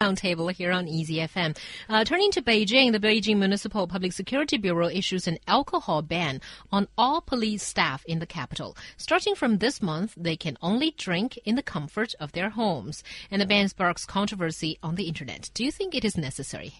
Roundtable here on Easy FM. Uh, turning to Beijing, the Beijing Municipal Public Security Bureau issues an alcohol ban on all police staff in the capital. Starting from this month, they can only drink in the comfort of their homes. And the ban sparks controversy on the internet. Do you think it is necessary?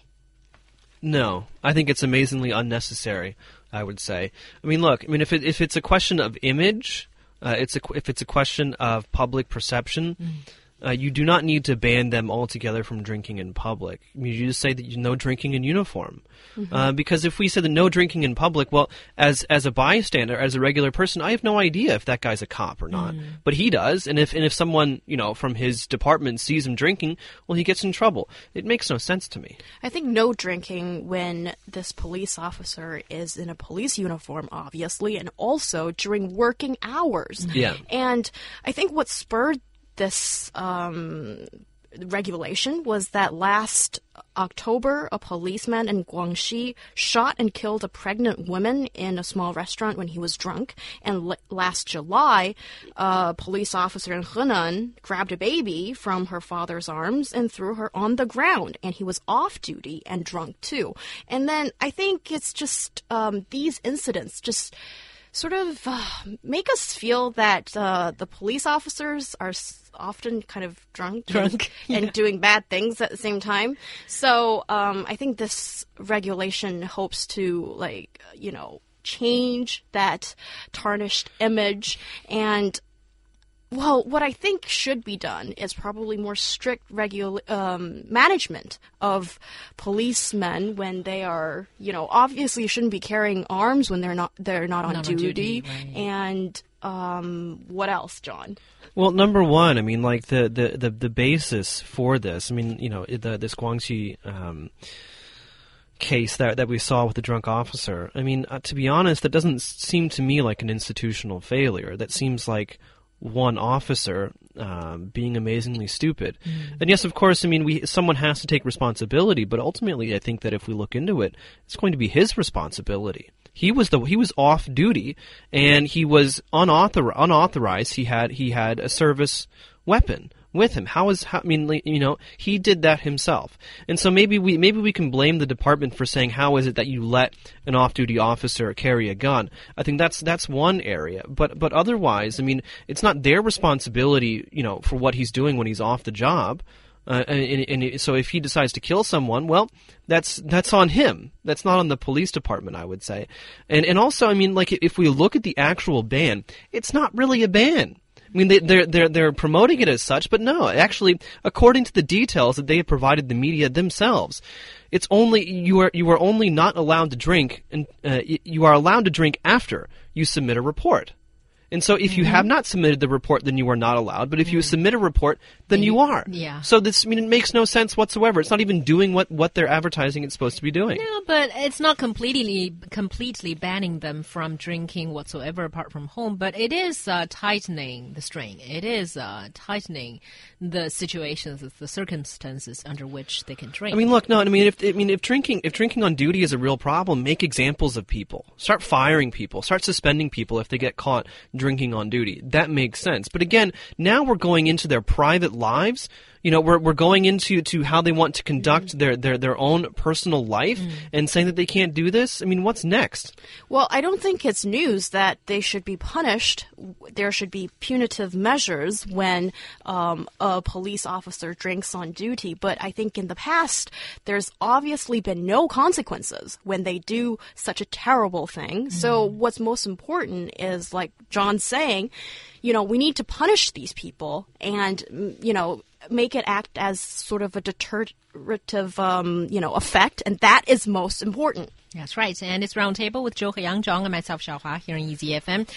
No, I think it's amazingly unnecessary. I would say. I mean, look. I mean, if it, if it's a question of image, uh, it's a if it's a question of public perception. Mm uh, you do not need to ban them altogether from drinking in public. You just say that you no drinking in uniform, mm-hmm. uh, because if we said that no drinking in public, well, as as a bystander, as a regular person, I have no idea if that guy's a cop or not, mm. but he does. And if and if someone you know from his department sees him drinking, well, he gets in trouble. It makes no sense to me. I think no drinking when this police officer is in a police uniform, obviously, and also during working hours. Yeah, and I think what spurred this um, regulation was that last October, a policeman in Guangxi shot and killed a pregnant woman in a small restaurant when he was drunk. And last July, a police officer in Henan grabbed a baby from her father's arms and threw her on the ground. And he was off duty and drunk too. And then I think it's just um, these incidents just sort of uh, make us feel that uh, the police officers are often kind of drunk, drunk and, and doing bad things at the same time. So um, I think this regulation hopes to like you know change that tarnished image and well, what I think should be done is probably more strict regula- um, management of policemen when they are, you know, obviously shouldn't be carrying arms when they're not they're not on not duty. On duty right. And um, what else, John? Well, number one, I mean, like the, the, the, the basis for this. I mean, you know, the, this Guangxi um, case that that we saw with the drunk officer. I mean, uh, to be honest, that doesn't seem to me like an institutional failure. That seems like one officer um, being amazingly stupid. Mm. And yes, of course, I mean, we someone has to take responsibility, but ultimately, I think that if we look into it, it's going to be his responsibility. He was the he was off duty, and he was unauthor, unauthorized. He had he had a service weapon with him. How is how, I mean, you know, he did that himself, and so maybe we maybe we can blame the department for saying how is it that you let an off-duty officer carry a gun? I think that's that's one area, but but otherwise, I mean, it's not their responsibility, you know, for what he's doing when he's off the job. Uh, and, and, so if he decides to kill someone, well, that's that's on him. That's not on the police department, I would say. And and also, I mean, like if we look at the actual ban, it's not really a ban. I mean, they, they're they're they're promoting it as such, but no, actually, according to the details that they have provided the media themselves, it's only you are you are only not allowed to drink, and uh, you are allowed to drink after you submit a report. And so if you mm-hmm. have not submitted the report, then you are not allowed. But if you mm. submit a report, then you, you are. Yeah. So this, I mean, it makes no sense whatsoever. It's not even doing what, what they're advertising it's supposed to be doing. No, but it's not completely, completely banning them from drinking whatsoever apart from home, but it is uh, tightening the string. It is uh, tightening the situations, the circumstances under which they can drink. I mean, look, no, I mean, if, I mean, if drinking, if drinking on duty is a real problem, make examples of people. Start firing people. Start suspending people if they get caught drinking on duty. That makes sense. But again, now we're going into their private lives you know, we're, we're going into to how they want to conduct mm. their, their, their own personal life mm. and saying that they can't do this. I mean, what's next? Well, I don't think it's news that they should be punished. There should be punitive measures when um, a police officer drinks on duty. But I think in the past, there's obviously been no consequences when they do such a terrible thing. Mm. So what's most important is, like John's saying, you know, we need to punish these people and, you know, make it act as sort of a deterrative, um, you know, effect, and that is most important. That's right. And it's Roundtable with Joe Yang Zhang and myself, Xiaohua, here on Easy FM.